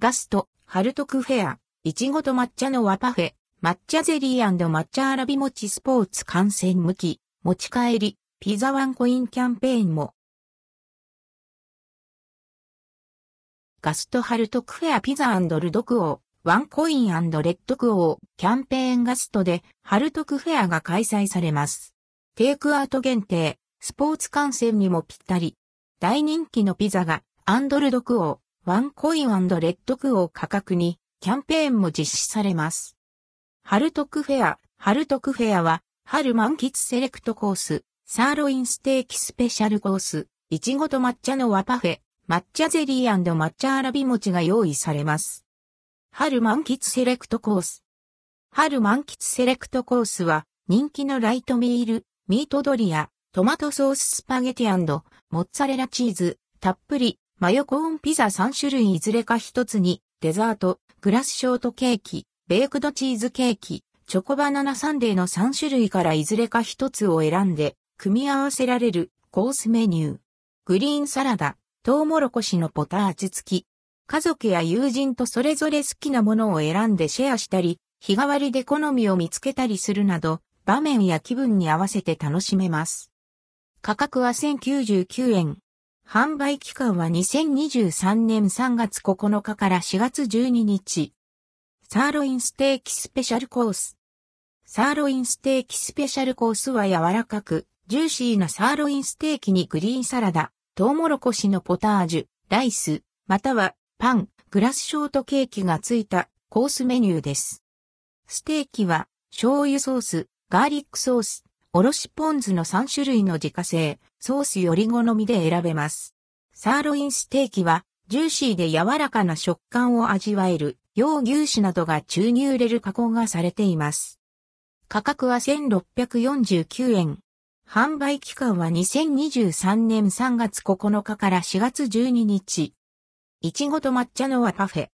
ガスト、ハルトクフェア、いちごと抹茶の和パフェ、抹茶ゼリー抹茶わらび餅スポーツ観戦向き、持ち帰り、ピザワンコインキャンペーンも。ガストハルトクフェアピザルドクオー、ワンコインレッドクオー、キャンペーンガストで、ハルトクフェアが開催されます。テイクアウト限定、スポーツ観戦にもぴったり。大人気のピザが、アンドルドクオー、ワンコインレッドクオー価格に、キャンペーンも実施されます。ハルトクフェア、ハルトクフェアは、春満喫セレクトコース、サーロインステーキスペシャルコース、いちごと抹茶の和パフェ、抹茶ゼリー抹茶あらび餅が用意されます。春満喫セレクトコース。春満喫セレクトコースは人気のライトミール、ミートドリア、トマトソーススパゲティモッツァレラチーズ、たっぷり、マヨコーンピザ3種類いずれか1つに、デザート、グラスショートケーキ、ベークドチーズケーキ、チョコバナナサンデーの3種類からいずれか1つを選んで、組み合わせられるコースメニュー。グリーンサラダ、トウモロコシのポタージュ付き。家族や友人とそれぞれ好きなものを選んでシェアしたり、日替わりで好みを見つけたりするなど、場面や気分に合わせて楽しめます。価格は1099円。販売期間は2023年3月9日から4月12日。サーロインステーキスペシャルコース。サーロインステーキスペシャルコースは柔らかく、ジューシーなサーロインステーキにグリーンサラダ、トウモロコシのポタージュ、ライス、またはパン、グラスショートケーキがついたコースメニューです。ステーキは醤油ソース、ガーリックソース、おろしポン酢の3種類の自家製、ソースより好みで選べます。サーロインステーキはジューシーで柔らかな食感を味わえる、洋牛脂などが注入れる加工がされています。価格は1649円。販売期間は2023年3月9日から4月12日。いちごと抹茶の和パフェ。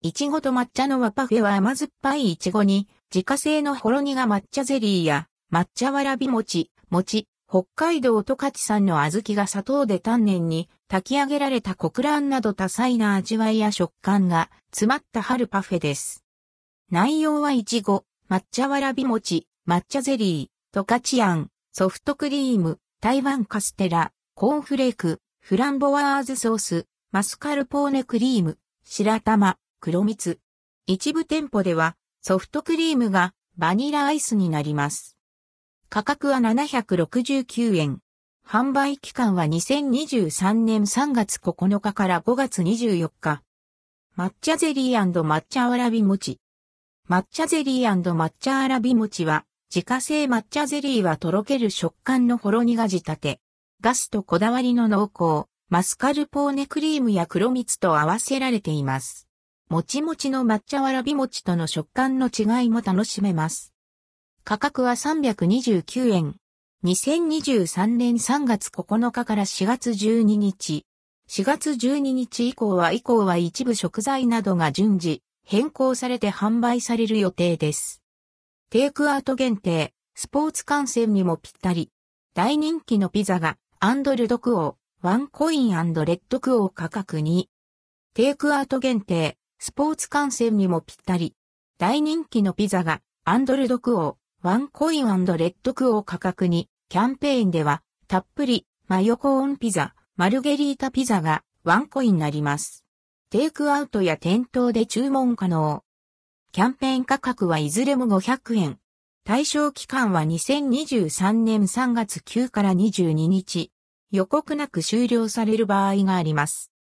いちごと抹茶の和パフェは甘酸っぱいいちごに、自家製のほろ苦抹茶ゼリーや、抹茶わらび餅、餅、北海道十勝産の小豆が砂糖で丹念に炊き上げられた黒卵など多彩な味わいや食感が詰まった春パフェです。内容はいちご、抹茶わらび餅、抹茶ゼリー、十勝あん、ソフトクリーム、台湾カステラ、コーンフレーク、フランボワーズソース、マスカルポーネクリーム、白玉、黒蜜。一部店舗ではソフトクリームがバニラアイスになります。価格は769円。販売期間は2023年3月9日から5月24日。抹茶ゼリー抹茶わらび餅。抹茶ゼリー抹茶わらび餅は自家製抹茶ゼリーはとろける食感のほろ苦仕立て。ガスとこだわりの濃厚、マスカルポーネクリームや黒蜜と合わせられています。もちもちの抹茶わらび餅との食感の違いも楽しめます。価格は329円。2023年3月9日から4月12日。4月12日以降は以降は一部食材などが順次変更されて販売される予定です。テイクアウト限定、スポーツ観戦にもぴったり。大人気のピザが、アンドルドクオー、ワンコインレッドクオー価格に。テイクアウト限定、スポーツ観戦にもぴったり。大人気のピザが、アンドルドクオー、ワンコインレッドクオー価格に、キャンペーンでは、たっぷり、マヨコーンピザ、マルゲリータピザが、ワンコインになります。テイクアウトや店頭で注文可能。キャンペーン価格はいずれも500円。対象期間は2023年3月9から22日。予告なく終了される場合があります。